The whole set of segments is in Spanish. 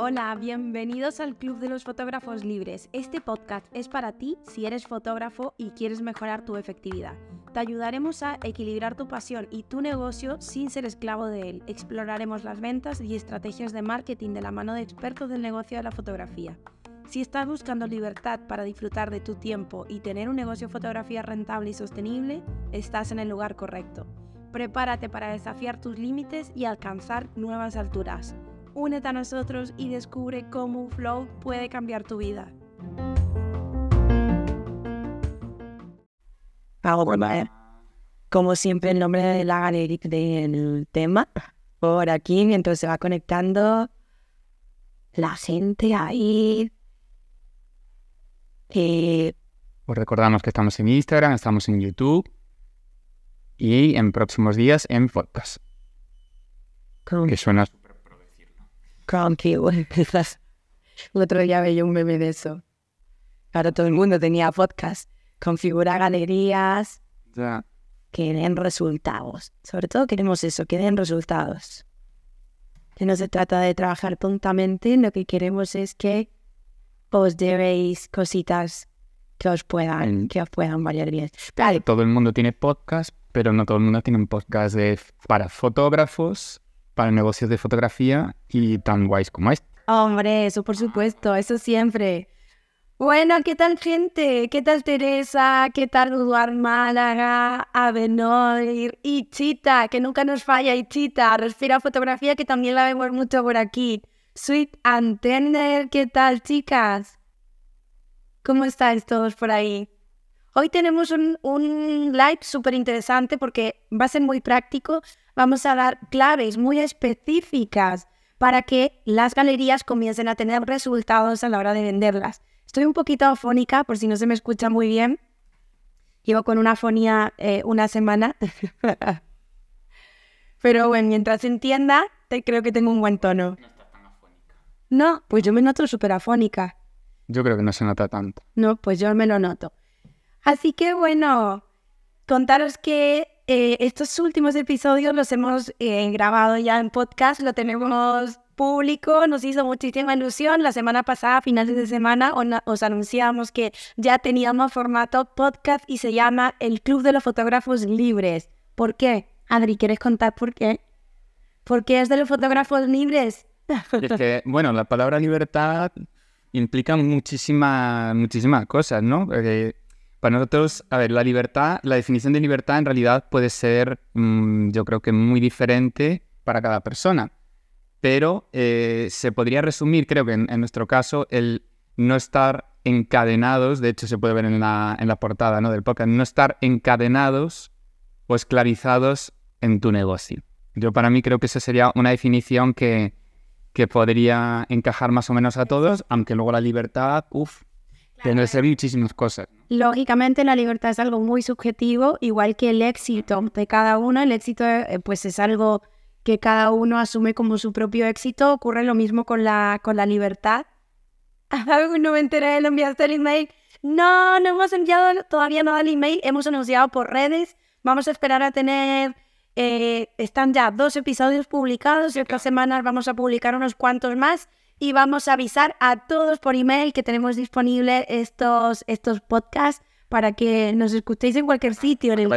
Hola, bienvenidos al Club de los Fotógrafos Libres. Este podcast es para ti si eres fotógrafo y quieres mejorar tu efectividad. Te ayudaremos a equilibrar tu pasión y tu negocio sin ser esclavo de él. Exploraremos las ventas y estrategias de marketing de la mano de expertos del negocio de la fotografía. Si estás buscando libertad para disfrutar de tu tiempo y tener un negocio de fotografía rentable y sostenible, estás en el lugar correcto. Prepárate para desafiar tus límites y alcanzar nuevas alturas. Únete a nosotros y descubre cómo un flow puede cambiar tu vida. como siempre, el nombre de la galería del tema por aquí mientras se va conectando la gente ahí. Eh, Os recordamos que estamos en Instagram, estamos en YouTube y en próximos días en podcast. Que suena Tranquilo. El otro día veía un meme de eso. Claro, todo el mundo tenía podcast. Configurar galerías. Ya. Que den resultados. Sobre todo queremos eso, que den resultados. Que no se trata de trabajar tontamente, lo que queremos es que os llevéis cositas que os puedan, que os puedan valer bien. Claro. Todo el mundo tiene podcast, pero no todo el mundo tiene un podcast para fotógrafos para negocios de fotografía y tan guays como este. Hombre, eso por supuesto, eso siempre. Bueno, ¿qué tal gente? ¿Qué tal Teresa? ¿Qué tal Eduard Málaga? Avenoir y Chita, que nunca nos falla, y Chita, Respira Fotografía, que también la vemos mucho por aquí. Sweet Antender, ¿qué tal chicas? ¿Cómo estáis todos por ahí? Hoy tenemos un, un live súper interesante porque va a ser muy práctico. Vamos a dar claves muy específicas para que las galerías comiencen a tener resultados a la hora de venderlas. Estoy un poquito afónica, por si no se me escucha muy bien. Llevo con una afonía eh, una semana. Pero bueno, mientras entienda, te, creo que tengo un buen tono. No estás tan afónica. No, pues yo me noto súper afónica. Yo creo que no se nota tanto. No, pues yo me lo noto. Así que bueno, contaros que eh, estos últimos episodios los hemos eh, grabado ya en podcast, lo tenemos público, nos hizo muchísima ilusión. La semana pasada, finales de semana, os anunciamos que ya teníamos formato podcast y se llama El Club de los Fotógrafos Libres. ¿Por qué? Adri, ¿quieres contar por qué? ¿Por qué es de los fotógrafos libres? Es que, bueno, la palabra libertad implica muchísimas, muchísimas cosas, ¿no? Para nosotros, a ver, la libertad, la definición de libertad en realidad puede ser, mm, yo creo que muy diferente para cada persona, pero eh, se podría resumir, creo que en, nuestro caso, el no estar encadenados, de hecho se puede ver en la, en la portada ¿no? del podcast, no estar encadenados o esclavizados en tu negocio. Yo para mí creo que esa sería una definición que, que podría encajar más o menos a todos, aunque luego la libertad, uff, tiene ser muchísimas cosas. Lógicamente la libertad es algo muy subjetivo, igual que el éxito de cada uno. El éxito eh, pues es algo que cada uno asume como su propio éxito. Ocurre lo mismo con la, con la libertad. no me enteré, ¿le enviaste el email? No, no hemos enviado todavía nada el email. Hemos anunciado por redes. Vamos a esperar a tener... Eh, están ya dos episodios publicados y otras semanas vamos a publicar unos cuantos más y vamos a avisar a todos por email que tenemos disponibles estos, estos podcasts para que nos escuchéis en cualquier sitio. En el,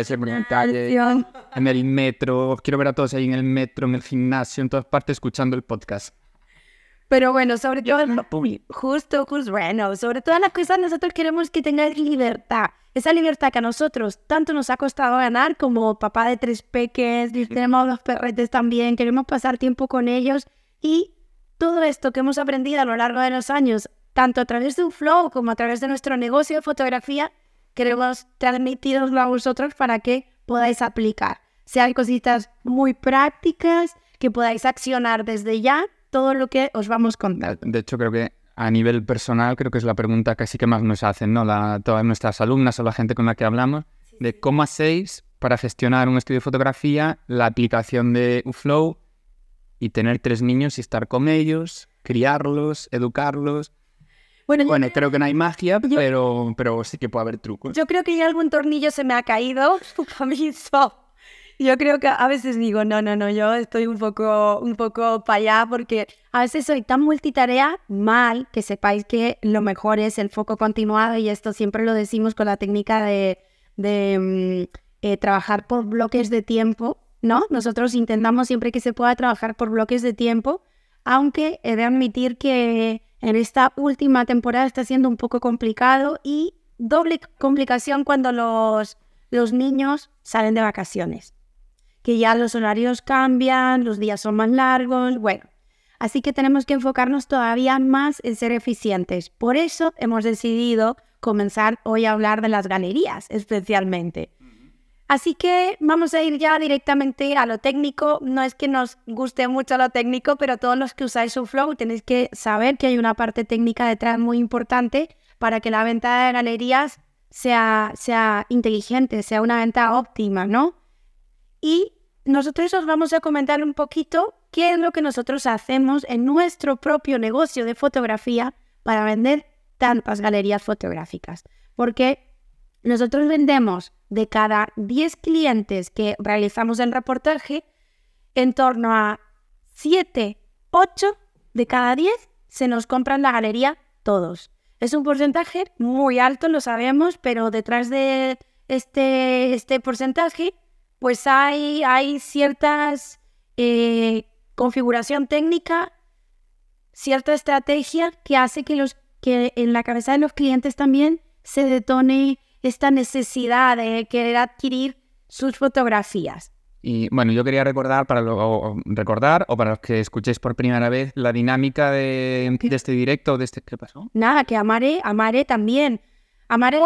en el metro. Quiero ver a todos ahí en el metro, en el gimnasio, en todas partes escuchando el podcast. Pero bueno, sobre todo, justo, justo, bueno, sobre todas las cosas nosotros queremos que tengáis libertad. Esa libertad que a nosotros tanto nos ha costado ganar como papá de tres peques, tenemos dos perretes también, queremos pasar tiempo con ellos y todo esto que hemos aprendido a lo largo de los años, tanto a través de un flow como a través de nuestro negocio de fotografía, queremos transmitiroslo a vosotros para que podáis aplicar. Sean cositas muy prácticas, que podáis accionar desde ya todo lo que os vamos contando. De hecho, creo que a nivel personal, creo que es la pregunta casi que más nos hacen, ¿no? La, todas nuestras alumnas o la gente con la que hablamos, de cómo hacéis para gestionar un estudio de fotografía, la aplicación de Flow y tener tres niños y estar con ellos, criarlos, educarlos. Bueno, bueno creo que no hay magia, pero, pero sí que puede haber trucos. Yo creo que ya algún tornillo se me ha caído, Yo creo que a veces digo, no, no, no, yo estoy un poco, un poco para allá porque a veces soy tan multitarea mal que sepáis que lo mejor es el foco continuado y esto siempre lo decimos con la técnica de, de mm, eh, trabajar por bloques de tiempo, ¿no? Nosotros intentamos siempre que se pueda trabajar por bloques de tiempo, aunque he de admitir que en esta última temporada está siendo un poco complicado y doble complicación cuando los, los niños salen de vacaciones que ya los horarios cambian, los días son más largos, bueno. Así que tenemos que enfocarnos todavía más en ser eficientes. Por eso hemos decidido comenzar hoy a hablar de las galerías especialmente. Así que vamos a ir ya directamente a lo técnico. No es que nos guste mucho lo técnico, pero todos los que usáis flow tenéis que saber que hay una parte técnica detrás muy importante para que la venta de galerías sea, sea inteligente, sea una venta óptima, ¿no? y nosotros os vamos a comentar un poquito qué es lo que nosotros hacemos en nuestro propio negocio de fotografía para vender tantas galerías fotográficas. Porque nosotros vendemos de cada 10 clientes que realizamos el reportaje, en torno a 7, 8 de cada 10 se nos compran la galería todos. Es un porcentaje muy alto, lo sabemos, pero detrás de este, este porcentaje pues hay, hay ciertas eh, configuración técnica, cierta estrategia que hace que, los, que en la cabeza de los clientes también se detone esta necesidad de querer adquirir sus fotografías. Y bueno, yo quería recordar para lo, recordar o para los que escuchéis por primera vez la dinámica de, este directo, de este ¿qué pasó? Nada, que Amare, Amare también. Amare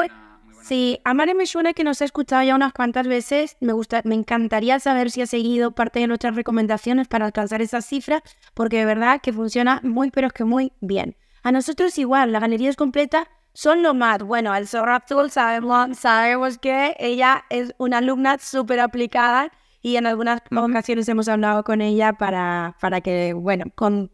Sí, a Mare me suena que nos ha escuchado ya unas cuantas veces. Me, gusta, me encantaría saber si ha seguido parte de nuestras recomendaciones para alcanzar esa cifra, porque de verdad que funciona muy, pero es que muy bien. A nosotros igual, las galerías completas son lo más. Bueno, al Zorro sabemos, sabemos que ella es una alumna súper aplicada y en algunas ocasiones hemos hablado con ella para, para que, bueno, con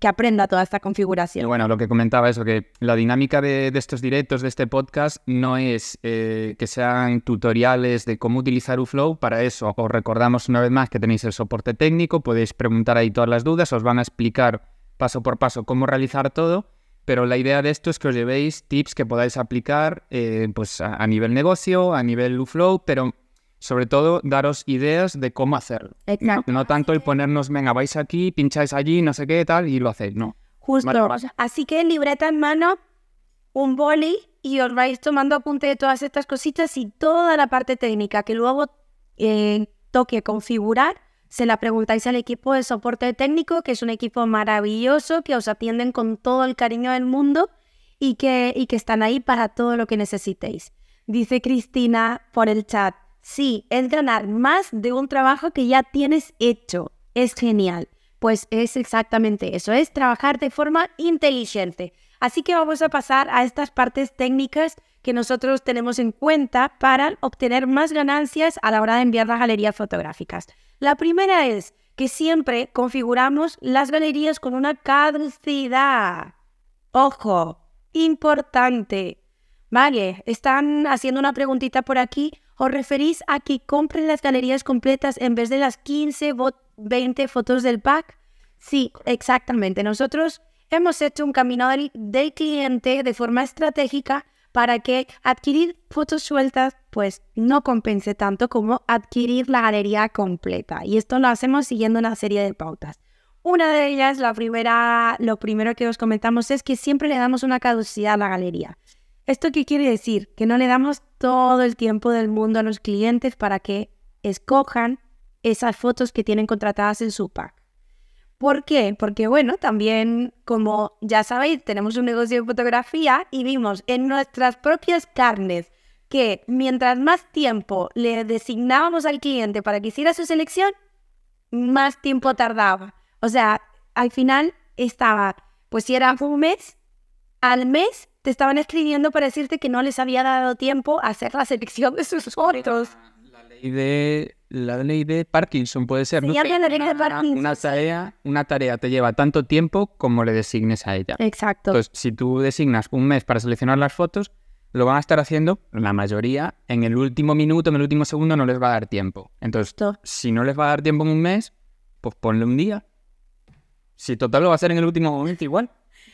que aprenda toda esta configuración. bueno, lo que comentaba eso, que la dinámica de, estos directos, de este podcast, no es eh, que sean tutoriales de cómo utilizar UFlow. Para eso os recordamos una vez más que tenéis el soporte técnico, podéis preguntar ahí todas las dudas, os van a explicar paso por paso cómo realizar todo. Pero la idea de esto es que os llevéis tips que podáis aplicar eh, pues a, a, nivel negocio, a nivel UFlow, pero sobre todo daros ideas de cómo hacerlo. No, tanto el ponernos, venga, vais aquí, pincháis allí, no sé qué, tal, y lo hacéis, no. Justo. Así que libreta en mano, un boli, y os vais tomando apunte de todas estas cositas y toda la parte técnica que luego eh, toque configurar, se la preguntáis al equipo de soporte técnico, que es un equipo maravilloso, que os atienden con todo el cariño del mundo y que, y que están ahí para todo lo que necesitéis. Dice Cristina por el chat, Sí, es ganar más de un trabajo que ya tienes hecho. Es genial. Pues es exactamente eso, es trabajar de forma inteligente. Así que vamos a pasar a estas partes técnicas que nosotros tenemos en cuenta para obtener más ganancias a la hora de enviar las galerías fotográficas. La primera es que siempre configuramos las galerías con una caducidad. Ojo, importante. Vale, están haciendo una preguntita por aquí. ¿Os referís a que compren las galerías completas en vez de las 15 o 20 fotos del pack? Sí, exactamente. Nosotros hemos hecho un camino del, cliente de forma estratégica para que adquirir fotos sueltas pues no compense tanto como adquirir la galería completa. Y esto lo hacemos siguiendo una serie de pautas. Una de ellas, la primera, lo primero que os comentamos es que siempre le damos una caducidad a la galería. ¿Esto qué quiere decir? Que no le damos todo el tiempo del mundo a los clientes para que escojan esas fotos que tienen contratadas en su pack. ¿Por qué? Porque bueno, también como ya sabéis, tenemos un negocio de fotografía y vimos en nuestras propias carnes que mientras más tiempo le designábamos al cliente para que hiciera su selección, más tiempo tardaba. O sea, al final estaba, pues si era un mes, al mes te estaban escribiendo para decirte que no les había dado tiempo a hacer la selección de sus fotos. La ley de, la ley de Parkinson puede ser. ¿no? la ley de Parkinson. Una tarea, una tarea te lleva tanto tiempo como le designes a ella. Exacto. Entonces, si tú designas un mes para seleccionar las fotos, lo van a estar haciendo, la mayoría, en el último minuto, en el último segundo, no les va a dar tiempo. Entonces, To- si no les va a dar tiempo en un mes, pues ponle un día. Si total lo va a hacer en el último momento igual.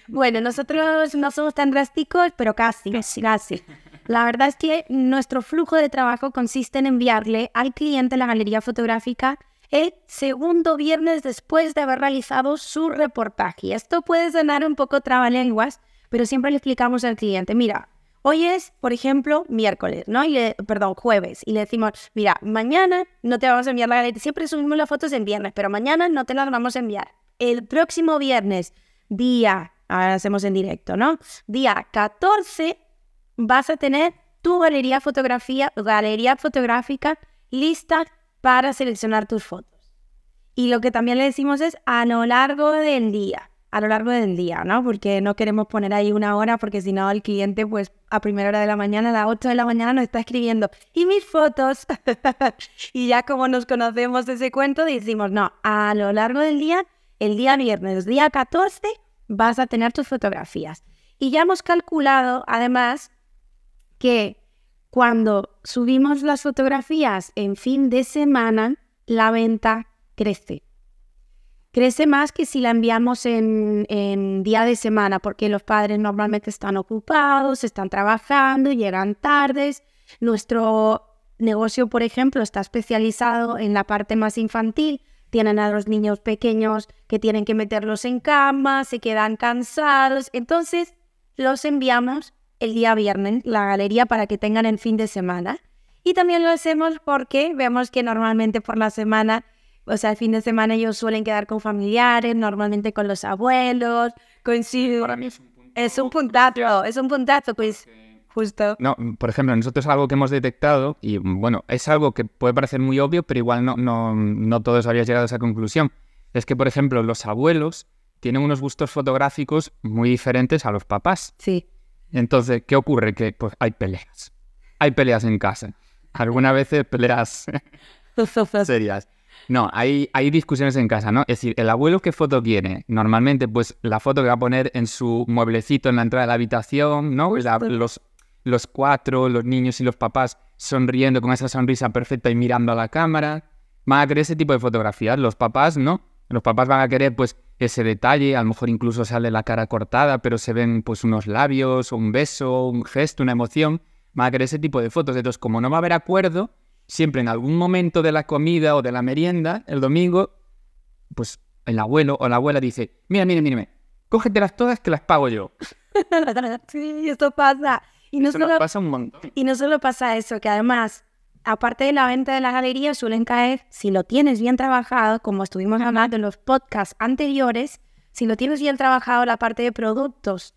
Bueno, nosotros no somos tan drásticos, pero casi, casi. La verdad es que nuestro flujo de trabajo consiste en enviarle al cliente la galería fotográfica el segundo viernes después de haber realizado su reportaje. Esto puede sonar un poco trabalenguas, pero siempre le explicamos al cliente, mira, hoy es, por ejemplo, miércoles, ¿no? Y le- perdón, jueves. Y le decimos, mira, mañana no te vamos a enviar la galería. Siempre subimos las fotos en viernes, pero mañana no te las vamos a enviar. El próximo viernes, día, ahora hacemos en directo, ¿no? Día 14, vas a tener tu galería, fotografía, galería fotográfica lista para seleccionar tus fotos. Y lo que también le decimos es a lo largo del día, a lo largo del día, ¿no? Porque no queremos poner ahí una hora porque si no el cliente pues a primera hora de la mañana, a las 8 de la mañana nos está escribiendo y mis fotos. y ya como nos conocemos ese cuento decimos, no, a lo largo del día, el día viernes, día 14, vas a tener tus fotografías. Y ya hemos calculado además que cuando subimos las fotografías en fin de semana, la venta crece. Crece más que si la enviamos en, en día de semana, porque los padres normalmente están ocupados, están trabajando, llegan tardes. Nuestro negocio, por ejemplo, está especializado en la parte más infantil. Tienen a los niños pequeños que tienen que meterlos en cama, se quedan cansados. Entonces, los enviamos el día viernes, la galería, para que tengan el fin de semana. Y también lo hacemos porque vemos que normalmente por la semana, o sea, el fin de semana ellos suelen quedar con familiares, normalmente con los abuelos, coinciden. Para mí es un punto. Es un puntazo, es un puntazo, pues justo. No, por ejemplo, nosotros algo que hemos detectado, y bueno, es algo que puede parecer muy obvio, pero igual no, no, no todos habrían llegado a esa conclusión. Es que, por ejemplo, los abuelos tienen unos gustos fotográficos muy diferentes a los papás. Sí. Entonces, ¿qué ocurre? Que pues hay peleas. Hay peleas en casa. Algunas veces peleas serias. No, hay, hay discusiones en casa, ¿no? Es decir, el abuelo qué foto quiere. Normalmente, pues la foto que va a poner en su mueblecito en la entrada de la habitación, ¿no? La- los, los cuatro, los niños y los papás sonriendo con esa sonrisa perfecta y mirando a la cámara. Van a querer ese tipo de fotografías. Los papás, ¿no? Los papás van a querer, pues, ese detalle. A lo mejor incluso sale la cara cortada, pero se ven, pues, unos labios, un beso, un gesto, una emoción. Van a querer ese tipo de fotos. Entonces, como no va a haber acuerdo, siempre en algún momento de la comida o de la merienda, el domingo, pues el abuelo o la abuela dice, mira, mira, mira, cógetelas todas que las pago yo. sí, esto pasa. Y no Eso solo pasa un montón. Y no solo pasa eso, que además, aparte de la venta de las galerías, suelen caer, si lo tienes bien trabajado, como estuvimos hablando en los podcasts anteriores, si lo tienes bien trabajado la parte de productos,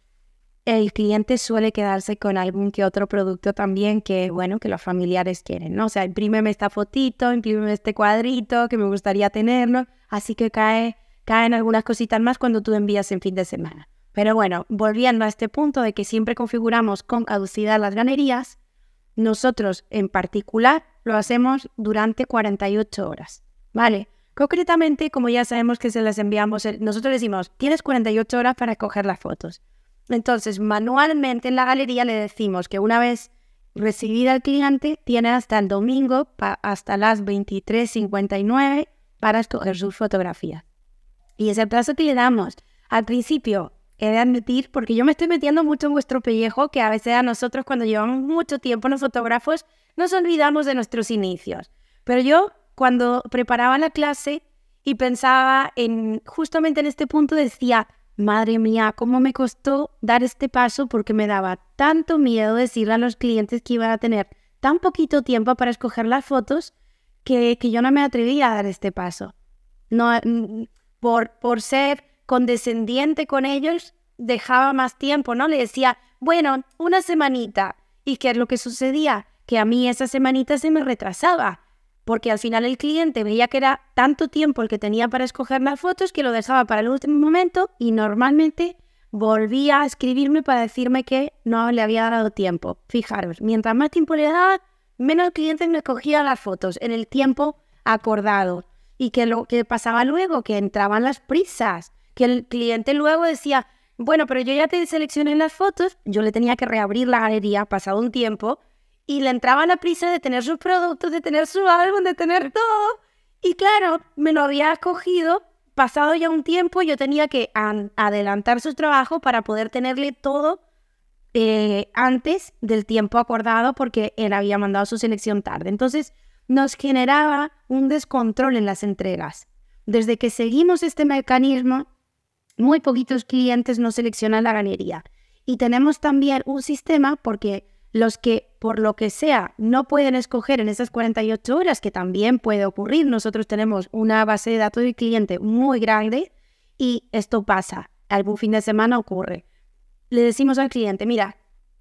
el cliente suele quedarse con algún que otro producto también que, bueno, que los familiares quieren, ¿no? O sea, imprímeme esta fotito, imprímeme este cuadrito, que me gustaría tenerlo, así que cae, caen algunas cositas más cuando tú envías en fin de semana. Pero bueno, volviendo a este punto de que siempre configuramos con caducidad las galerías, nosotros en particular lo hacemos durante 48 horas, ¿vale? Concretamente, como ya sabemos que se las enviamos, eh, nosotros decimos, tienes 48 horas para coger las fotos. Entonces, manualmente en la galería le decimos que una vez recibida el cliente, tiene hasta el domingo, hasta las 23.59 para escoger sus fotografías. Y es el plazo que le damos. Al principio, he de admitir, porque yo me estoy metiendo mucho en vuestro pellejo, que a veces a nosotros cuando llevamos mucho tiempo los fotógrafos nos olvidamos de nuestros inicios. Pero yo cuando preparaba la clase y pensaba en justamente en este punto decía, madre mía, cómo me costó dar este paso porque me daba tanto miedo decirle a los clientes que iban a tener tan poquito tiempo para escoger las fotos que, que yo no me atrevía a dar este paso. No, mm, por, por ser condescendiente con ellos, dejaba más tiempo, ¿no? Le decía, bueno, una semanita. ¿Y qué es lo que sucedía? Que a mí esa semanita se me retrasaba, porque al final el cliente veía que era tanto tiempo el que tenía para escoger las fotos que lo dejaba para el último momento y normalmente volvía a escribirme para decirme que no le había dado tiempo. Fijaros, mientras más tiempo le daba, menos el cliente me cogía las fotos en el tiempo acordado. Y que lo que pasaba luego, que entraban las prisas, que el cliente luego decía, bueno, pero yo ya te seleccioné las fotos, yo le tenía que reabrir la galería pasado un tiempo y le entraba la prisa de tener sus productos, de tener su álbum, de tener todo. Y claro, me lo había escogido, pasado ya un tiempo, yo tenía que adelantar su trabajo para poder tenerle todo eh, antes del tiempo acordado porque él había mandado su selección tarde. Entonces nos generaba un descontrol en las entregas. Desde que seguimos este mecanismo, muy poquitos clientes nos seleccionan la galería. Y tenemos también un sistema porque los que por lo que sea no pueden escoger en esas 48 horas, que también puede ocurrir, nosotros tenemos una base de datos de cliente muy grande y esto pasa, algún fin de semana ocurre. Le decimos al cliente, mira,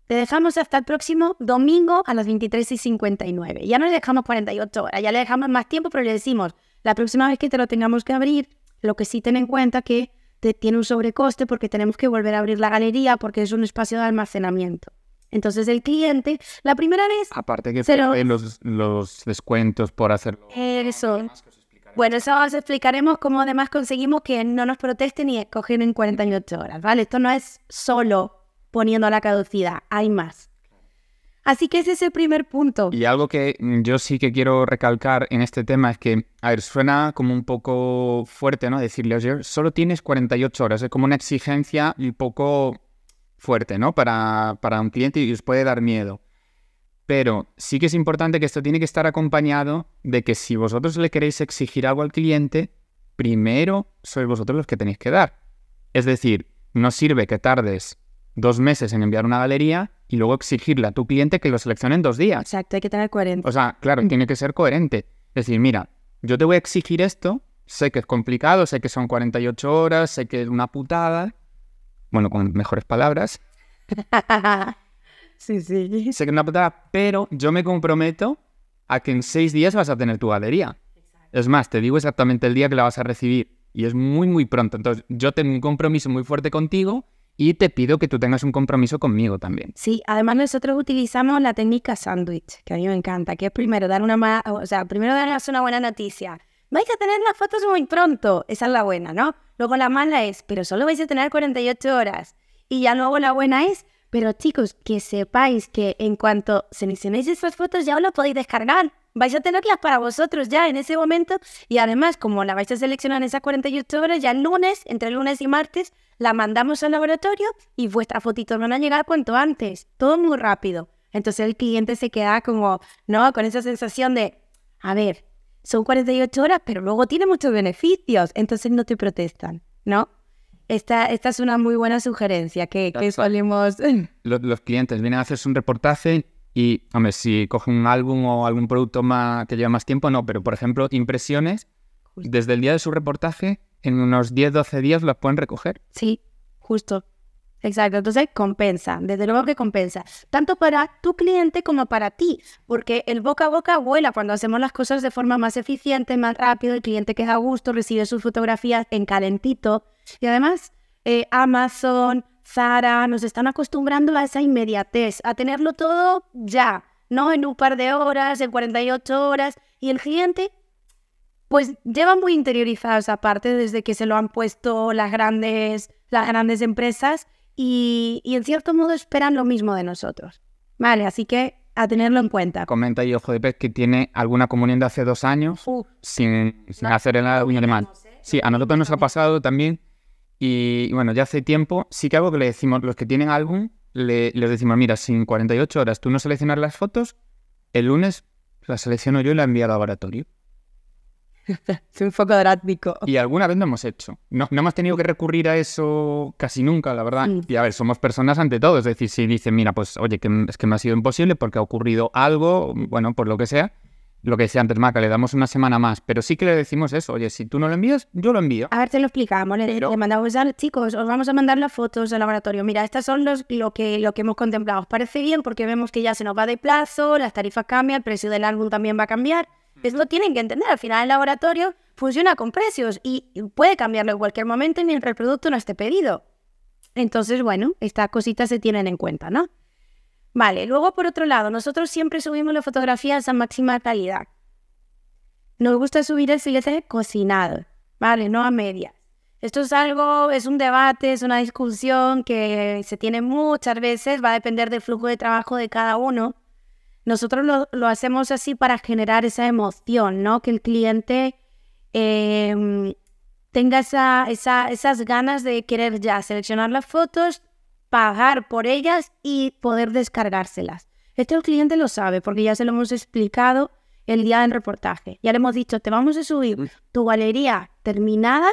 te dejamos hasta el próximo domingo a las 23 y 59. Ya no le dejamos 48 horas, ya le dejamos más tiempo, pero le decimos, la próxima vez que te lo tengamos que abrir, lo que sí ten en cuenta que tiene un sobrecoste porque tenemos que volver a abrir la galería porque es un espacio de almacenamiento. Entonces el cliente, la primera vez... Aparte que los, los descuentos por hacerlo. Eso. Bueno, eso os explicaremos cómo además conseguimos que no nos protesten y escogen en 48 horas, ¿vale? Esto no es solo poniendo la caducidad, hay más. Así que ese es el primer punto. Y algo que yo sí que quiero recalcar en este tema es que, a ver, suena como un poco fuerte, ¿no? Decirle, oye, solo tienes 48 horas, es como una exigencia un poco fuerte, ¿no? Para, para un cliente y os puede dar miedo. Pero sí que es importante que esto tiene que estar acompañado de que si vosotros le queréis exigir algo al cliente, primero sois vosotros los que tenéis que dar. Es decir, no sirve que tardes dos meses en enviar una galería y luego exigirle a tu cliente que lo seleccione en dos días. Exacto, hay que tener coherencia. O sea, claro, mm. tiene que ser coherente. Es decir, mira, yo te voy a exigir esto, sé que es complicado, sé que son 48 horas, sé que es una putada, bueno, con mejores palabras. sí, sí. Sé que es una putada, pero yo me comprometo a que en seis días vas a tener tu galería. Es más, te digo exactamente el día que la vas a recibir y es muy, muy pronto. Entonces, yo tengo un compromiso muy fuerte contigo y te pido que tú tengas un compromiso conmigo también. Sí, además nosotros utilizamos la técnica sándwich, que a mí me encanta, que es primero dar una o sea, primero una buena noticia. Vais a tener las fotos muy pronto, esa es la buena, ¿no? Luego la mala es, pero solo vais a tener 48 horas. Y ya luego la buena es, pero chicos, que sepáis que en cuanto seleccionéis esas fotos ya os las podéis descargar vais a tenerlas para vosotros ya en ese momento y además como la vais a seleccionar en esas 48 horas, ya el lunes, entre lunes y martes, la mandamos al laboratorio y vuestras fotitos van a llegar cuanto antes, todo muy rápido. Entonces el cliente se queda como, ¿no? Con esa sensación de, a ver, son 48 horas, pero luego tiene muchos beneficios, entonces no te protestan, ¿no? Esta, esta es una muy buena sugerencia que, que solemos... Los, los clientes vienen a hacerse un reportaje y, hombre, si cogen un álbum o algún producto más, que lleva más tiempo, no, pero por ejemplo, impresiones, desde el día de su reportaje, en unos 10-12 días las pueden recoger. Sí, justo. Exacto, entonces compensa, desde luego que compensa, tanto para tu cliente como para ti, porque el boca a boca vuela cuando hacemos las cosas de forma más eficiente, más rápido, el cliente queda a gusto, recibe sus fotografías en calentito y además eh, Amazon, Zara, nos están acostumbrando a esa inmediatez, a tenerlo todo ya, no en un par de horas, en 48 horas. Y el cliente, pues lleva muy interiorizado esa parte desde que se lo han puesto las grandes, las grandes empresas y, en cierto modo esperan lo mismo de nosotros. Vale, así que a tenerlo en cuenta. Comenta ahí Ojo de Pez que tiene alguna comunión de hace dos años sin, hacer el uña de mal. Sí, a nosotros nos ha pasado también y, bueno, ya hace tiempo, sí que algo que le decimos, los que tienen álbum, le, les decimos, mira, sin 48 horas tú no seleccionas las fotos, el lunes la selecciono yo y la envío al laboratorio. es un poco drástico. Y alguna vez lo hemos hecho. No, no hemos tenido que recurrir a eso casi nunca, la verdad. Y a ver, somos personas ante todo. Es decir, si dicen, mira, pues oye, que es que me ha sido imposible porque ha ocurrido algo, bueno, por lo que sea, lo que decía antes Maca, le damos una semana más, pero sí que le decimos eso, oye, si tú no lo envías, yo lo envío. A ver, te lo explicamos, le, mandamos a chicos, os vamos a mandar las fotos al laboratorio, mira, estas son los, lo, que, lo que hemos contemplado, os parece bien porque vemos que ya se nos va de plazo, las tarifas cambian, el precio del álbum también va a cambiar, eso tienen que entender, al final el laboratorio funciona con precios y puede cambiarlo en cualquier momento mientras el producto no esté pedido. Entonces, bueno, estas cositas se tienen en cuenta, ¿no? Vale, luego por otro lado, nosotros siempre subimos las fotografías a máxima calidad. Nos gusta subir el filete cocinado, ¿vale? No a medias. Esto es algo, es un debate, es una discusión que se tiene muchas veces, va a depender del flujo de trabajo de cada uno. Nosotros lo, hacemos así para generar esa emoción, ¿no? Que el cliente em, tenga esa, esas ganas de querer ya seleccionar las fotos, pagar por ellas y poder descargárselas. Esto el cliente lo sabe porque ya se lo hemos explicado el día del reportaje. Ya le hemos dicho, te vamos a subir tu galería terminada,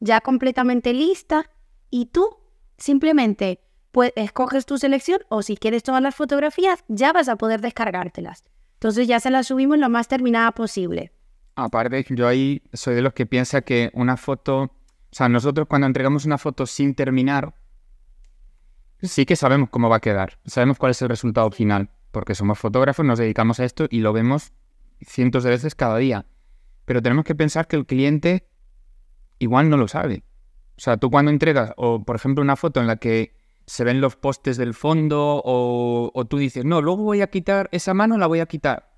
ya completamente lista, y tú simplemente pues, escoges tu selección o si quieres todas las fotografías, ya vas a poder descargártelas. Entonces ya se las subimos lo más terminada posible. Aparte, yo ahí soy de los que piensa que una foto, o sea, nosotros cuando entregamos una foto sin terminar, sí que sabemos cómo va a quedar, sabemos cuál es el resultado final, porque somos fotógrafos, nos dedicamos a esto y lo vemos cientos de veces cada día. Pero tenemos que pensar que el cliente igual no lo sabe. O sea, tú cuando entregas, o por ejemplo, una foto en la que se ven los postes del fondo, o, o tú dices, no, luego voy a quitar esa mano, la voy a quitar.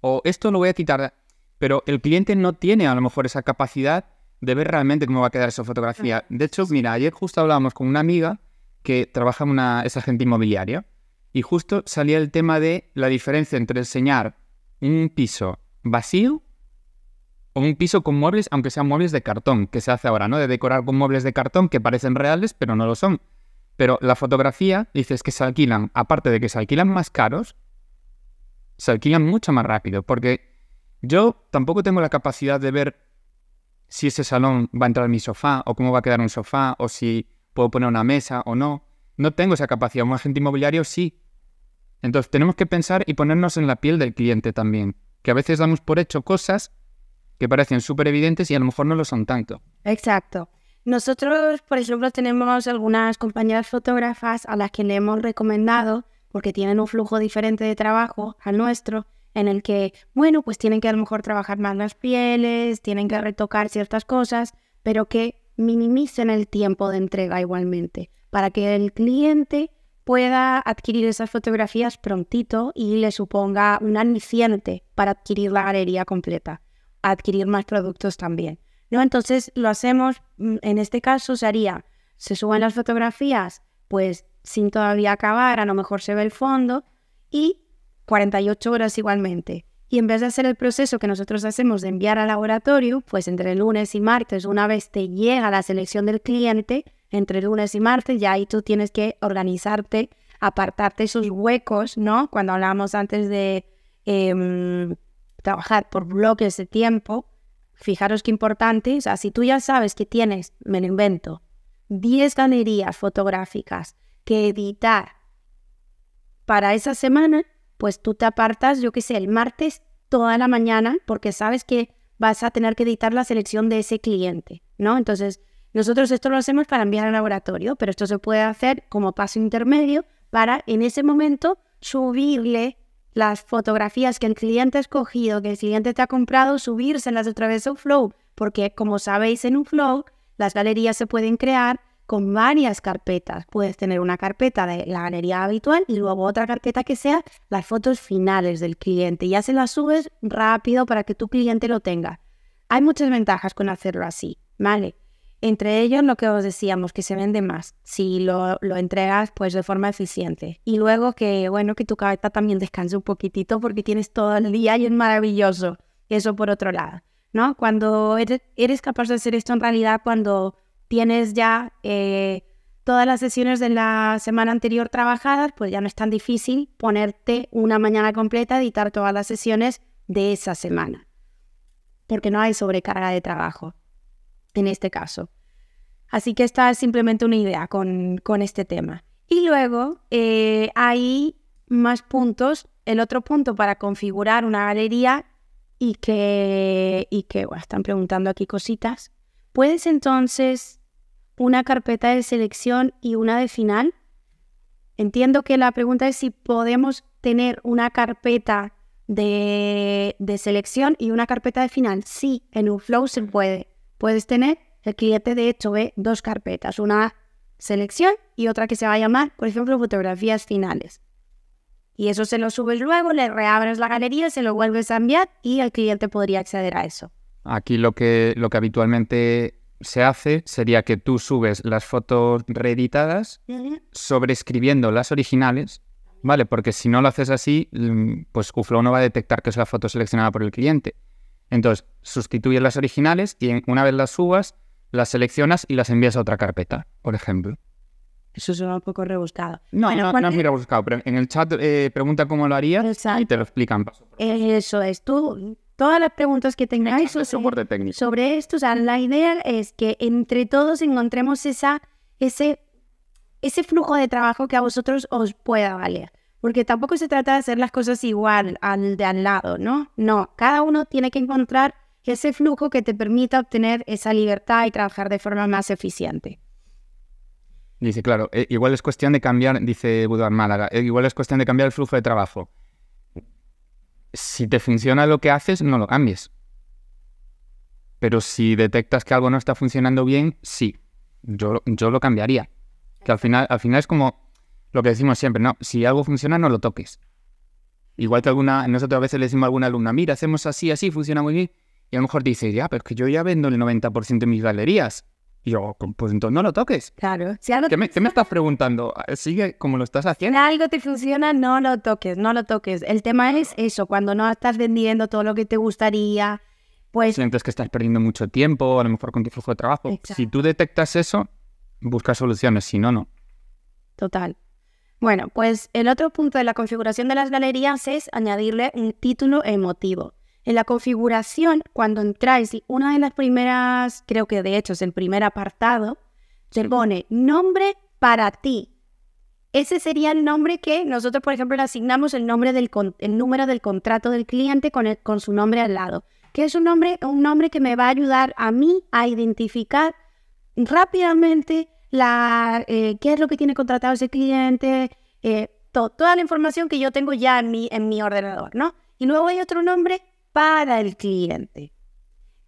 O esto lo voy a quitar. Pero el cliente no tiene a lo mejor esa capacidad de ver realmente cómo va a quedar esa fotografía. De hecho, mira, ayer justo hablábamos con una amiga que trabaja en una, es agente inmobiliaria y justo salía el tema de la diferencia entre enseñar un piso vacío o un piso con muebles, aunque sean muebles de cartón, que se hace ahora, ¿no? De decorar con muebles de cartón que parecen reales, pero no lo son. Pero la fotografía, dices que se alquilan, aparte de que se alquilan más caros, se alquilan mucho más rápido, porque yo tampoco tengo la capacidad de ver si ese salón va a entrar en mi sofá, o cómo va a quedar un sofá, o si puedo poner una mesa o no. No tengo esa capacidad. Un agente inmobiliario sí, entonces tenemos que pensar y ponernos en la piel del cliente también, que a veces damos por hecho cosas que parecen súper evidentes y a lo mejor no lo son tanto. Exacto. Nosotros, por ejemplo, tenemos algunas compañías fotógrafas a las que le hemos recomendado, porque tienen un flujo diferente de trabajo al nuestro, en el que, bueno, pues tienen que a lo mejor trabajar más las pieles, tienen que retocar ciertas cosas, pero que minimicen el tiempo de entrega igualmente, para que el cliente pueda adquirir esas fotografías prontito y le suponga un aliciente para adquirir la galería completa, adquirir más productos también. ¿No? Entonces lo hacemos, mm, en este caso se haría, se suben las fotografías, pues sin todavía acabar, a lo mejor se ve el fondo y 48 horas igualmente. Y en vez de hacer el proceso que nosotros hacemos de enviar al laboratorio, pues entre lunes y martes, una vez te llega la selección del cliente, entre lunes y martes, ya ahí tú tienes que organizarte, apartarte esos huecos, ¿no? Cuando hablábamos antes de em, trabajar por bloques de tiempo, fijaros qué importante, o sea, si tú ya sabes que tienes, me lo invento, 10 galerías fotográficas que editar para esa semana, pues tú te apartas, yo qué sé, el martes toda la mañana, porque sabes que vas a tener que editar la selección de ese cliente, ¿no? Entonces, nosotros esto lo hacemos para enviar al laboratorio, pero esto se puede hacer como paso intermedio para en ese momento subirle las fotografías que el cliente ha escogido, que el cliente te ha comprado, subírselas otra vez a Flow, porque como sabéis en un Flow, las galerías se pueden crear con varias carpetas. Puedes tener una carpeta de la galería habitual y luego otra carpeta que sea las fotos finales del cliente. Ya se las subes rápido para que tu cliente lo tenga. Hay muchas ventajas con hacerlo así, ¿vale? Entre ellos lo que os decíamos, que se vende más si lo, lo, entregas pues de forma eficiente. Y luego que, bueno, que tu cabeza también descanse un poquitito porque tienes todo el día y es maravilloso. Eso por otro lado, ¿no? Cuando eres, capaz de hacer esto en realidad, cuando tienes ya eh, todas las sesiones de la semana anterior trabajadas, pues ya no es tan difícil ponerte una mañana completa, editar todas las sesiones de esa semana. Porque no hay sobrecarga de trabajo en este caso. Así que esta es simplemente una idea con, con este tema. Y luego eh, hay más puntos. El otro punto para configurar una galería y que, y que están preguntando aquí cositas. ¿Puedes entonces una carpeta de selección y una de final? Entiendo que la pregunta es si podemos tener una carpeta de, de selección y una carpeta de final. Sí, en un flow se puede puedes tener, el cliente de hecho ve dos carpetas, una selección y otra que se va a llamar, por ejemplo, fotografías finales. Y eso se lo subes luego, le reabres la galería, se lo vuelves a enviar y el cliente podría acceder a eso. Aquí lo que, lo que habitualmente se hace sería que tú subes las fotos reeditadas sobreescribiendo las originales, ¿vale? Porque si no lo haces así, mm, pues Uflow no va a detectar que es la foto seleccionada por el cliente. Entonces, sustituyes las originales y una vez las subas, las seleccionas y las envías a otra carpeta, por ejemplo. Eso suena un poco rebuscado. No, Bueno, no, ¿cuál no es? es muy rebuscado, pero en el chat eh, pregunta cómo lo harías y te lo explican. Eso es. Tú, todas las preguntas que tengáis sobre, soporte técnico. sobre esto, o sea, la idea es que entre todos encontremos esa, ese, ese flujo de trabajo que a vosotros os pueda valer. Porque tampoco se trata de hacer las cosas igual al de al lado, ¿no? No, cada uno tiene que encontrar ese flujo que te permita obtener esa libertad y trabajar de forma más eficiente. Dice, claro, eh, igual es cuestión de cambiar, dice Budvar Málaga, eh, igual es cuestión de cambiar el flujo de trabajo. Si te funciona lo que haces, no lo cambies. Pero si detectas que algo no está funcionando bien, sí, yo, yo lo cambiaría. Que al final, al final es como lo que decimos siempre, ¿no? Si algo funciona, no lo toques. Igual que alguna, nosotros a veces le decimos a alguna alumna, mira, hacemos así, así, funciona muy bien. Y a lo mejor dice, ya, pero es que yo ya vendo el 90% de mis galerías. Y yo, pues entonces no lo toques. Claro. Si algo, ¿Qué me, qué me estás preguntando? ¿Sigue como lo estás si haciendo? algo te funciona, no lo toques, no lo toques. El tema es eso, cuando no estás vendiendo todo lo que te gustaría, pues Sientes que estás perdiendo mucho tiempo, a lo mejor con tu flujo de trabajo. Exacto. Si tú detectas eso, busca soluciones, si no, no. Total. Bueno, pues el otro punto de la configuración de las galerías es añadirle un título emotivo. En la configuración, cuando entráis, una de las primeras, creo que de hecho es el primer apartado, se pone nombre para ti. Ese sería el nombre que nosotros, por ejemplo, le asignamos el, nombre del con- el número del contrato del cliente con, el- con su nombre al lado. Que es un nombre, un nombre que me va a ayudar a mí a identificar rápidamente la, eh, qué es lo que tiene contratado ese cliente, eh, to- toda la información que yo tengo ya en mi, en mi ordenador, ¿no? Y luego hay otro nombre para el cliente.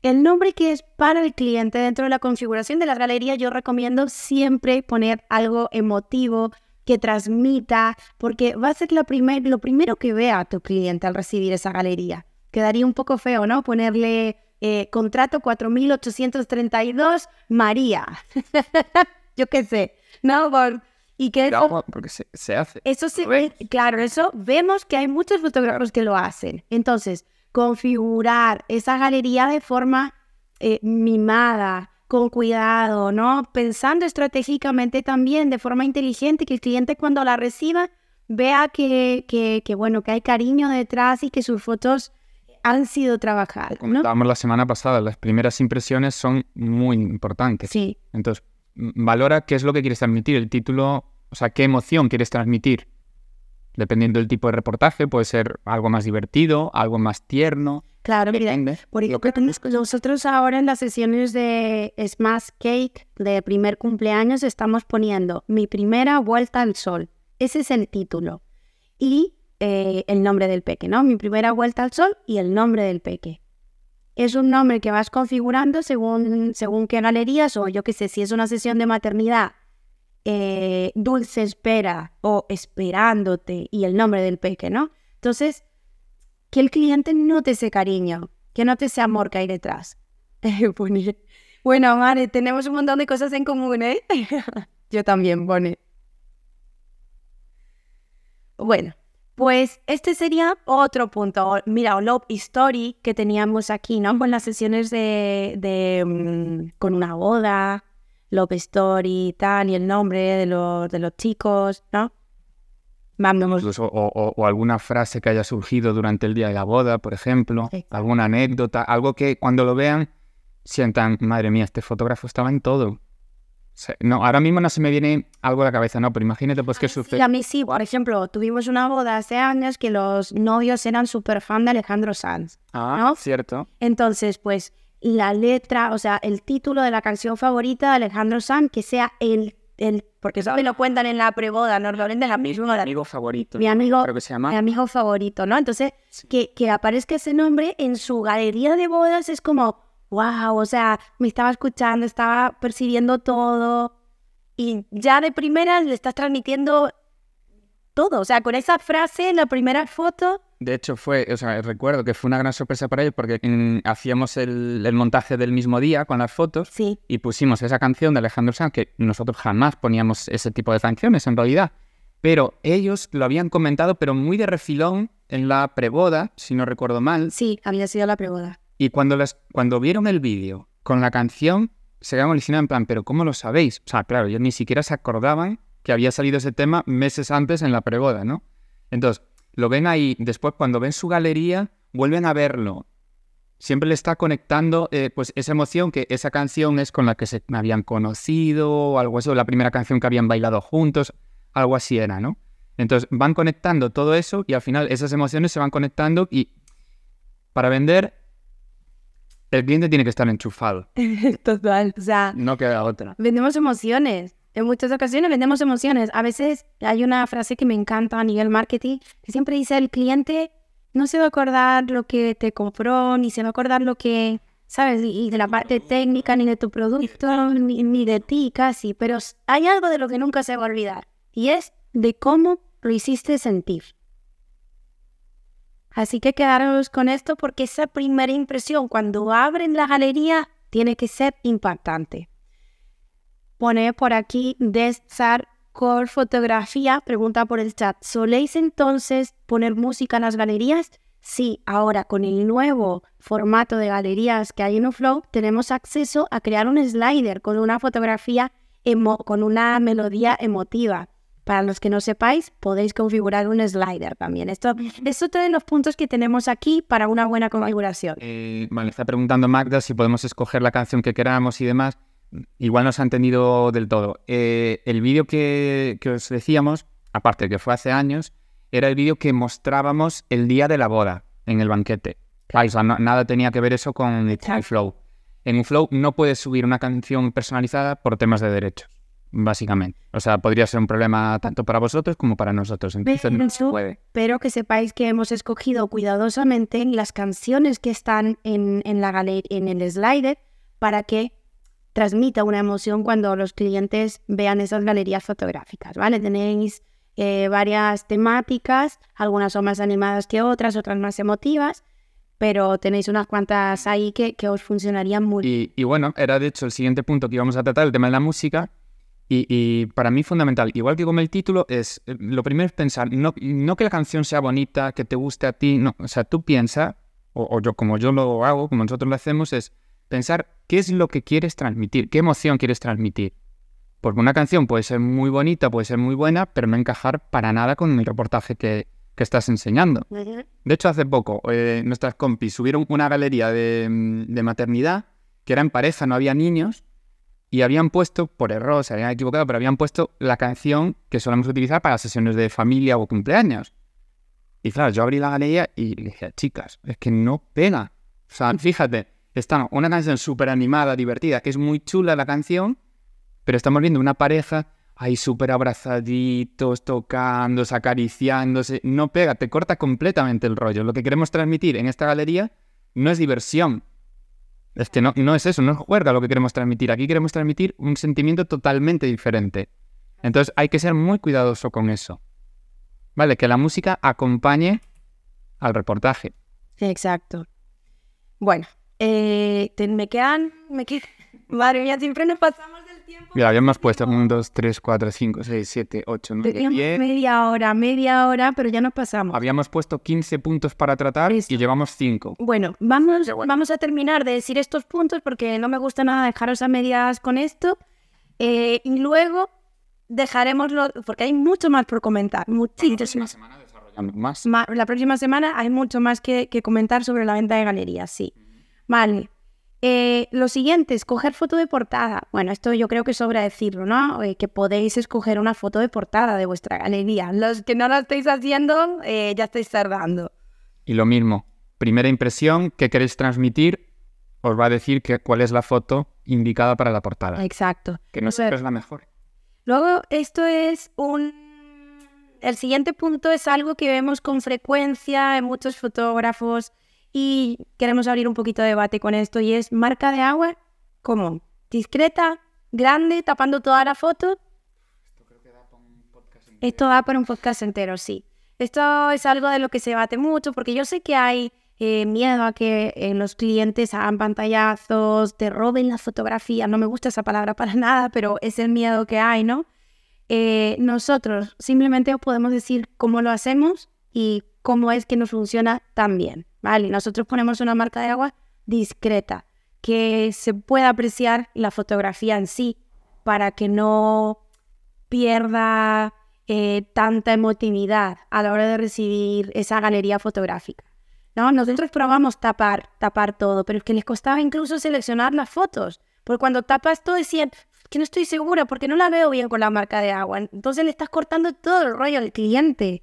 El nombre que es para el cliente dentro de la configuración de la galería, yo recomiendo siempre poner algo emotivo que transmita, porque va a ser la primer, lo primero que vea tu cliente al recibir esa galería. Quedaría un poco feo, ¿no? Ponerle eh, contrato 4832 María. yo qué sé, ¿no? Por- y que eso- Pero, porque se, se hace. eso sí, eh, claro, eso vemos que hay muchos fotógrafos que lo hacen. Entonces, configurar esa galería de forma eh, mimada, con cuidado, ¿no? Pensando estratégicamente también, de forma inteligente, que el cliente cuando la reciba vea que, que, que, bueno, que hay cariño detrás y que sus fotos han sido trabajadas, ¿no? Comentábamos la semana pasada, las primeras impresiones son muy importantes. Sí, Entonces, valora qué es lo que quieres transmitir, el título, o sea, qué emoción quieres transmitir. Dependiendo del tipo de reportaje, puede ser algo más divertido, algo más tierno. claro, mira. Por Lo que ejemplo, nosotros ahora en las sesiones de Smash Cake de primer cumpleaños estamos poniendo mi primera vuelta al sol. Ese es el título. Y eh, el nombre del peque, ¿no? Mi primera vuelta al sol y el nombre del peque. Es un nombre que vas configurando según, según qué galerías o yo qué sé, si es una sesión de maternidad, eh, dulce espera o esperándote y el nombre del peque, ¿no? Entonces, que el cliente note ese cariño, que note ese amor que hay detrás. Pone, Bueno, Mare, tenemos un montón de cosas en común, ¿eh? Yo también, pone. Bueno, pues este sería otro punto. Mira, Love Story que teníamos aquí, ¿no? Con las sesiones de, de, mm, con una boda, Love Story y tal, y el nombre de los, de los chicos, ¿no? Vamos, Incluso, o, o- o alguna frase que haya surgido durante el día de la boda, por ejemplo, alguna anécdota, algo que cuando lo vean sientan, madre mía, este fotógrafo estaba en todo. No, ahora mismo no se me viene algo a la cabeza, no, pero imagínate pues qué Sí, sucede. a mí sí, por ejemplo, tuvimos una boda hace años que los novios eran súper fan de Alejandro Sanz. Ah, ¿no? cierto. Entonces, pues la letra, o sea, el título de la canción favorita de Alejandro Sanz, que sea el, el porque eso me lo cuentan en la preboda, normalmente la misma boda. Amigo favorito. Mi amigo, Creo que se llama. mi amigo favorito, ¿no? Entonces, que, que aparezca ese nombre en su galería de bodas es como, wow, o sea, me estaba escuchando, estaba percibiendo todo y ya de primera le estás transmitiendo todo. O sea, con esa frase en la primera foto, de hecho fue, o sea, recuerdo que fue una gran sorpresa para ellos porque mm, hacíamos el, el montaje del mismo día con las fotos Sí. y pusimos esa canción de Alejandro Sanz, que nosotros jamás poníamos ese tipo de canciones en realidad. Pero ellos lo habían comentado, pero muy de refilón en la preboda, si no recuerdo mal. Sí, había sido la pregunta. Y cuando, les, cuando vieron el vídeo con la canción, se quedaron alucinados en plan, ¿pero cómo lo sabéis? O sea, claro, ellos ni siquiera se acordaban que había salido ese tema meses antes en la preboda, ¿no? Entonces, lo ven ahí, después cuando ven su galería, vuelven a verlo. Siempre le está conectando eh, pues esa emoción que esa canción es con la que se habían conocido o algo así, la primera canción que habían bailado juntos, algo así era, ¿no? Entonces van conectando todo eso y al final esas emociones se van conectando y para vender el cliente tiene que estar enchufado, Total. O sea, no queda otra. vendemos emociones. En muchas ocasiones vendemos emociones. A veces hay una frase que me encanta a nivel marketing, que siempre dice el cliente no se va a acordar lo que te compró, ni se va a acordar lo que, ¿sabes? Y de la parte técnica, ni de tu producto, ni, ni de ti casi. Pero hay algo de lo que nunca se va a olvidar. Y es de cómo lo hiciste sentir. Así que quedaros con esto porque esa primera impresión cuando abren la galería tiene que ser impactante. Pone por aquí Desar Core Fotografía, pregunta por el chat. ¿Soléis entonces poner música en las galerías? Sí, ahora con el nuevo formato de galerías que hay en Uflow, tenemos acceso a crear un slider con una fotografía emo- con una melodía emotiva. Para los que no sepáis, podéis configurar un slider también. Esto es otro de los puntos que tenemos aquí para una buena configuración. Eh, vale, está preguntando Magda si podemos escoger la canción que queramos y demás. Igual no se ha entendido del todo. Eh, el vídeo que, que os decíamos, aparte que fue hace años, era el vídeo que mostrábamos el día de la boda en el banquete. Ah, o sea, no- nada tenía que ver eso con el. Flow. En un Flow no puedes subir una canción personalizada por temas de derechos, básicamente. O sea, podría ser un problema tanto para vosotros como para nosotros. Entonces no se Pero- puede. pero que sepáis que hemos escogido cuidadosamente las canciones que están en, en la gale- en el slider para que transmita una emoción cuando los clientes vean esas galerías fotográficas, ¿vale? Tenéis eh, varias temáticas, algunas son más animadas que otras, otras más emotivas, pero tenéis unas cuantas ahí que, que os funcionarían muy bien. Y, y bueno, era de hecho el siguiente punto que íbamos a tratar, el tema de la música. Y, y para mí fundamental, igual que con el título, es eh, lo primero es pensar, no, no que la canción sea bonita, que te guste a ti, no, o sea, tú piensa, o, o yo como yo lo hago, como nosotros lo hacemos, es pensar qué es lo que quieres transmitir, qué emoción quieres transmitir. Porque una canción puede ser muy bonita, puede ser muy buena, pero no encajar para nada con el reportaje que, que estás enseñando. De hecho, hace poco, eh, nuestras compis subieron una galería de, mm, de maternidad que era en pareja, no había niños, y habían puesto, por error, se habían equivocado, pero habían puesto la canción que solemos utilizar para sesiones de familia o cumpleaños. Y claro, yo abrí la galería y dije, chicas, es que no pega. O sea, fíjate, está una canción súper animada, divertida, que es muy chula la canción, pero estamos viendo una pareja ahí súper abrazaditos, tocándose, acariciándose. No pega, te corta completamente el rollo. Lo que queremos transmitir en esta galería no es diversión. Es que no, no es eso, no es juerga lo que queremos transmitir. Aquí queremos transmitir un sentimiento totalmente diferente. Entonces hay que ser muy cuidadoso con eso. Vale, que la música acompañe al reportaje. Exacto. Bueno, eh, me quedan, me quedan, madre mía, siempre nos pasamos. Mira, habíamos puesto 1, 2, 3, 4, 5, 6, 7, 8, 9, Teníamos 10. media hora, media hora, pero ya nos pasamos. Habíamos puesto 15 puntos para tratar Listo. y llevamos 5. Bueno, vamos, bueno. vamos a terminar de decir estos puntos porque no me gusta nada dejaros a medias con esto. Eh, y luego dejaremos los, porque hay mucho más por comentar, muchísimo. semana desarrollamos más. Ma- la próxima semana hay mucho más que, que comentar sobre la venta de galerías, sí. Vale. Eh, lo siguiente, escoger foto de portada. Bueno, esto yo creo que sobra decirlo, ¿no? Eh, que podéis escoger una foto de portada de vuestra galería. Los que no lo estáis haciendo, eh, ya estáis tardando. Y lo mismo, primera impresión que queréis transmitir os va a decir que, cuál es la foto indicada para la portada. Exacto. Que no siempre es la mejor. Luego, esto es un... El siguiente punto es algo que vemos con frecuencia en muchos fotógrafos y queremos abrir un poquito de debate con esto y es marca de agua como discreta, grande, tapando toda la foto. Esto da para un podcast entero, sí. esto es algo de lo que se debate mucho, porque yo sé que hay eh, miedo a que eh, los clientes hagan pantallazos, te roben las fotografías. No me gusta esa palabra para nada, pero es el miedo que hay, ¿no? Eh, nosotros simplemente os podemos decir cómo lo hacemos y cómo es que nos funciona tan bien, ¿vale? Nosotros ponemos una marca de agua discreta, que se pueda apreciar la fotografía en sí, para que no pierda tanta emotividad a la hora de recibir esa galería fotográfica. No, nosotros probamos tapar, tapar todo, pero es que les costaba incluso seleccionar las fotos. Porque cuando tapas todo decían que no estoy segura porque no la veo bien con la marca de agua. Entonces le estás cortando todo el rollo al cliente.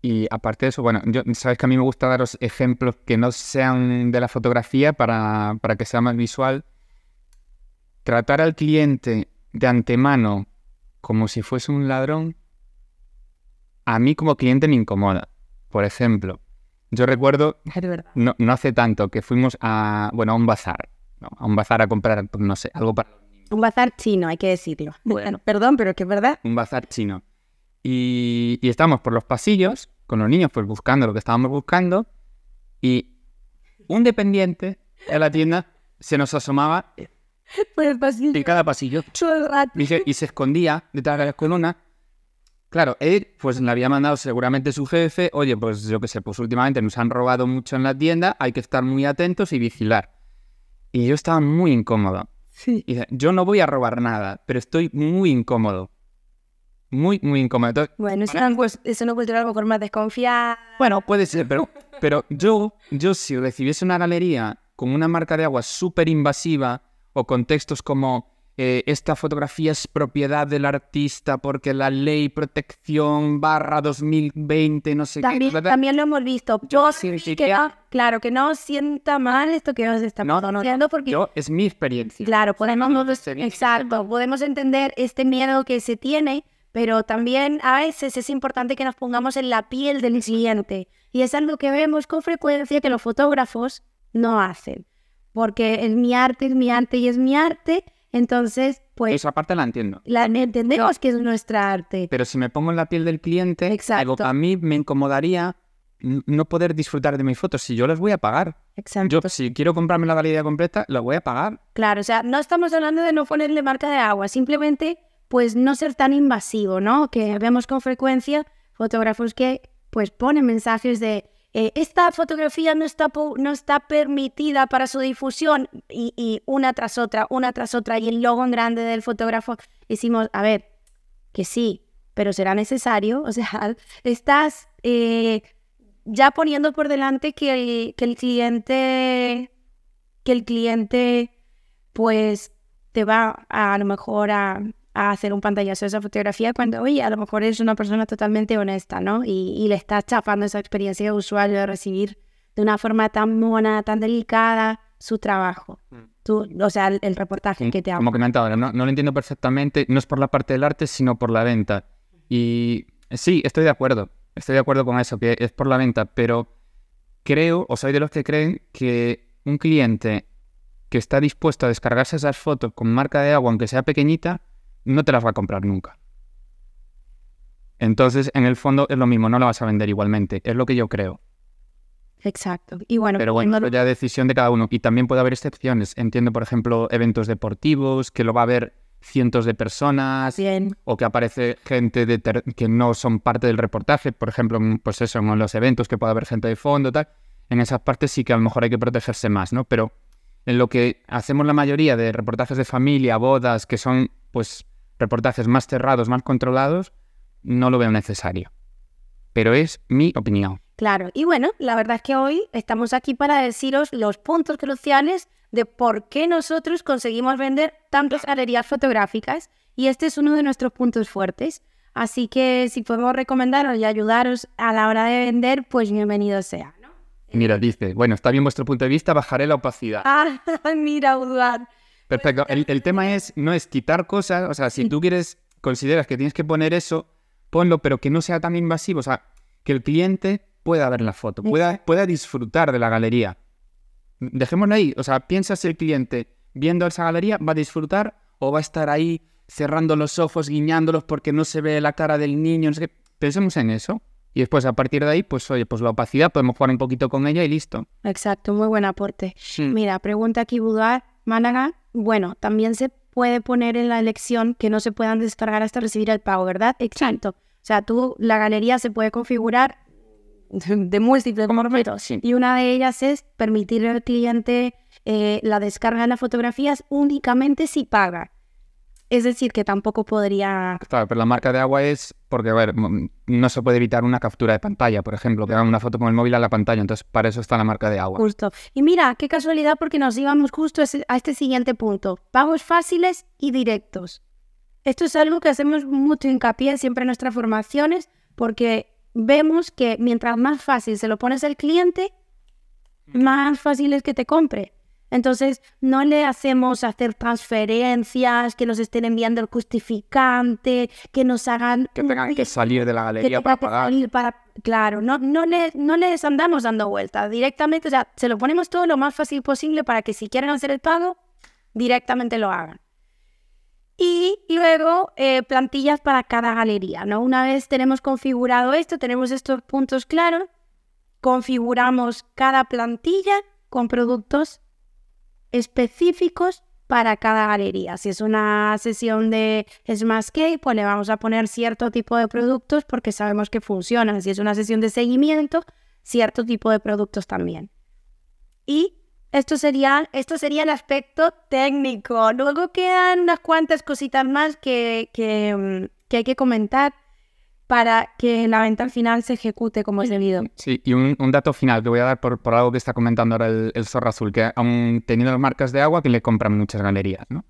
Y aparte de eso, bueno, yo, sabes que a mí me gusta daros ejemplos que no sean de la fotografía para, para que sea más visual. Tratar al cliente de antemano como si fuese un ladrón, a mí como cliente me incomoda. Por ejemplo, yo recuerdo, no, no, hace tanto, que fuimos a, bueno, a un bazar, a un bazar a comprar, no sé, algo para... Un bazar chino, hay que decirlo. Bueno, perdón, pero que es verdad. Un bazar chino. Y, y estábamos por los pasillos con los niños, pues buscando lo que estábamos buscando, y un dependiente de la tienda se nos asomaba por el pasillo. En cada pasillo. Y se, y se escondía detrás de la columna Claro, él pues le había mandado seguramente su jefe, oye, pues yo qué sé, pues últimamente nos han robado mucho en la tienda, hay que estar muy atentos y vigilar. Y yo estaba muy incómodo. Sí. Y yo no voy a robar nada, pero estoy muy incómodo. Muy, muy incómodo. bueno, es, una, es una cultura algo más desconfiada. Bueno, puede ser, pero, pero yo, yo si recibiese una galería con una marca de agua súper invasiva o con textos como eh, esta fotografía es propiedad del artista porque la ley protección barra 2020, no sé también, qué. También lo hemos visto. Yo sí, que claro, que no sienta mal esto que os está no, no, porque... Yo, es mi experiencia. Claro, podemos... exacto, podemos entender este miedo que se tiene, pero también a veces es importante que nos pongamos en la piel del cliente. Y es algo que vemos con frecuencia que los fotógrafos no hacen. Porque es mi arte, es mi arte y es mi arte entonces, pues... Esa parte la entiendo. La entendemos que es nuestra arte. Pero si me pongo en la piel del cliente, Exacto. a mí me incomodaría no poder disfrutar de mis fotos si yo las voy a pagar. Exacto. Yo, si quiero comprarme la galería completa, la voy a pagar. Claro, o sea, no estamos hablando de no ponerle marca de agua, simplemente, pues, no ser tan invasivo, ¿no? Que vemos con frecuencia fotógrafos que, pues, ponen mensajes de eh, esta fotografía no está, no está permitida para su difusión y, una tras otra, una tras otra y el logo en grande del fotógrafo, decimos, a ver, que sí, pero será necesario, o sea, estás eh, ya poniendo por delante que el, que el cliente, que el cliente, pues te va a, a lo mejor a, a hacer un pantallazo de esa fotografía cuando, oye, a lo mejor es una persona totalmente honesta, ¿no? Y, le está chafando esa experiencia de usuario de recibir de una forma tan mona, tan delicada su trabajo. Mm. Tú, o sea, el, reportaje que te hago. Como comentaba, no, no lo entiendo perfectamente, no es por la parte del arte, sino por la venta. Y sí, estoy de acuerdo, estoy de acuerdo con eso, que es por la venta, pero creo, o soy de los que creen que un cliente que está dispuesto a descargarse esas fotos con marca de agua, aunque sea pequeñita, no te las va a comprar nunca. Entonces, en el fondo es lo mismo, no la vas a vender igualmente, es lo que yo creo. Exacto. Y bueno, pero bueno, ya decisión de cada uno. Y también puede haber excepciones. Entiendo, por ejemplo, eventos deportivos, que lo va a ver cientos de personas, Bien. o que aparece gente de que no son parte del reportaje, por ejemplo, pues eso, en los eventos que puede haber gente de fondo, tal. En esas partes sí que a lo mejor hay que protegerse más, ¿no? Pero en lo que hacemos la mayoría de reportajes de familia, bodas, que son, pues, reportajes más cerrados, más controlados, no lo veo necesario. Pero es mi opinión. Claro, y bueno, la verdad es que hoy estamos aquí para deciros los puntos cruciales de por qué nosotros conseguimos vender tantas galerías fotográficas y este es uno de nuestros puntos fuertes. Así que si podemos recomendaros y ayudaros a la hora de vender, pues bienvenido sea. ¿no? Mira, dice, bueno, está bien vuestro punto de vista, bajaré la opacidad. Ah, mira, Uduard. Perfecto. El, tema es, no es quitar cosas, o sea, si tú quieres, consideras que tienes que poner eso, ponlo, pero que no sea tan invasivo, o sea, que el cliente pueda ver la foto, pueda, pueda disfrutar de la galería. Dejémoslo ahí, o sea, piensa si el cliente viendo esa galería va a disfrutar o va a estar ahí cerrando los ojos, guiñándolos porque no se ve la cara del niño, no sé qué. Pensemos en eso. Y después, a partir de ahí, pues oye, pues la opacidad, podemos jugar un poquito con ella y listo. Exacto, muy buen aporte. Mira, pregunta aquí Budar, Málaga. Bueno, también se puede poner en la elección que no se puedan descargar hasta recibir el pago, ¿verdad? Exacto. O sea, tú, la galería se puede configurar de múltiples formas y una de ellas es permitir al cliente eh, la descarga de las fotografías únicamente si paga. Es decir, que tampoco podría... Claro, pero la marca de agua es porque, a ver, no se puede evitar una captura de pantalla, por ejemplo, que hagan una foto con el móvil a la pantalla, entonces para eso está la marca de agua. Justo. Y mira, qué casualidad porque nos íbamos justo a este siguiente punto. Pagos fáciles y directos. Esto es algo que hacemos mucho hincapié siempre en nuestras formaciones porque vemos que mientras más fácil se lo pones al cliente, más fácil es que te compre. Entonces, no le hacemos hacer transferencias, que nos estén enviando el justificante, que nos hagan... Que tengan que salir de la galería para pagar. Claro, no, no, le, no les andamos dando vueltas. Directamente, o sea, se lo ponemos todo lo más fácil posible para que si quieren hacer el pago, directamente lo hagan. Y, luego eh, plantillas para cada galería, ¿no? Una vez tenemos configurado esto, tenemos estos puntos claros, configuramos cada plantilla con productos específicos para cada galería. Si es una sesión de Smascape, pues le vamos a poner cierto tipo de productos porque sabemos que funcionan. Si es una sesión de seguimiento, cierto tipo de productos también. Y esto sería, esto sería el aspecto técnico. Luego quedan unas cuantas cositas más que, que, mm, que hay que comentar para que la venta al final se ejecute como es debido. Sí, y un, dato final que voy a dar por, por, algo que está comentando ahora el, Zorro Azul, que aún teniendo las marcas de agua que le compran muchas galerías, ¿no?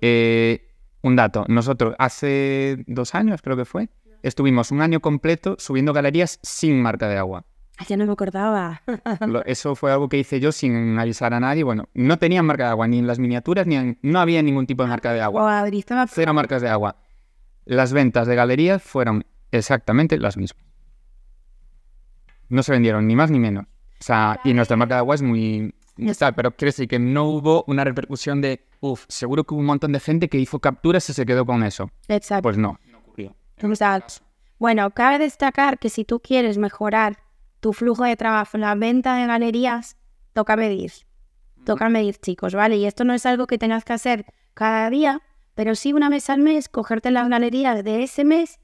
Eh, un dato, nosotros hace dos años creo que fue, estuvimos un año completo subiendo galerías sin marca de agua. Ya no me acordaba. Eso fue algo que hice yo sin avisar a nadie. Bueno, no tenían marca de agua, ni en las miniaturas, ni en, no había ningún tipo de marca de agua. Cero marcas de agua. Las ventas de galerías fueron exactamente las mismas. No se vendieron ni más ni menos. O sea, y nuestra marca de agua es muy... Está, pero quiere decir que no hubo una repercusión de, uff, seguro que hubo un montón de gente que hizo capturas y se quedó con eso. Exacto. Pues no, no ocurrió. Bueno, cabe destacar que si tú quieres mejorar tu flujo de trabajo en la venta de galerías, toca medir. Toca medir, chicos, ¿vale? Y esto no es algo que tengas que hacer cada día, pero sí una vez al mes, cogerte las galerías de ese mes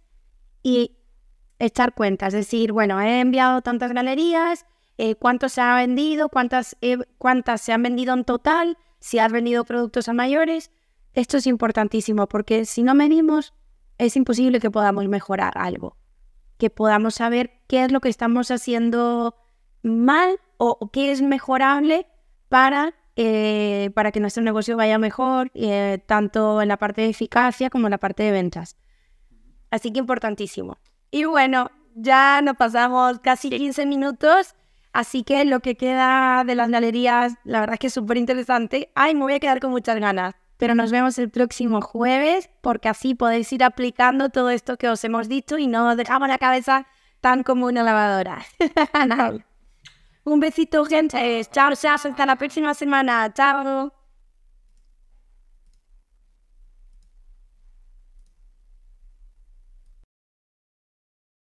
y echar cuentas, decir, bueno, he enviado tantas galerías, eh, cuánto se ha vendido, cuántas, cuántas se han vendido en total, si has vendido productos a mayores. Esto es importantísimo porque si no medimos, es imposible que podamos mejorar algo, que podamos saber qué es lo que estamos haciendo mal o, qué es mejorable para, eh, para que nuestro negocio vaya mejor, eh, tanto en la parte de eficacia como en la parte de ventas. Así que importantísimo. Y bueno, ya nos pasamos casi 15 minutos. Así que lo que queda de las galerías, la verdad es que es súper interesante. Ay, me voy a quedar con muchas ganas. Pero nos vemos el próximo jueves porque así podéis ir aplicando todo esto que os hemos dicho y no dejamos la cabeza tan como una lavadora. Un besito, gente. Chao, chao. Hasta la próxima semana. Chao.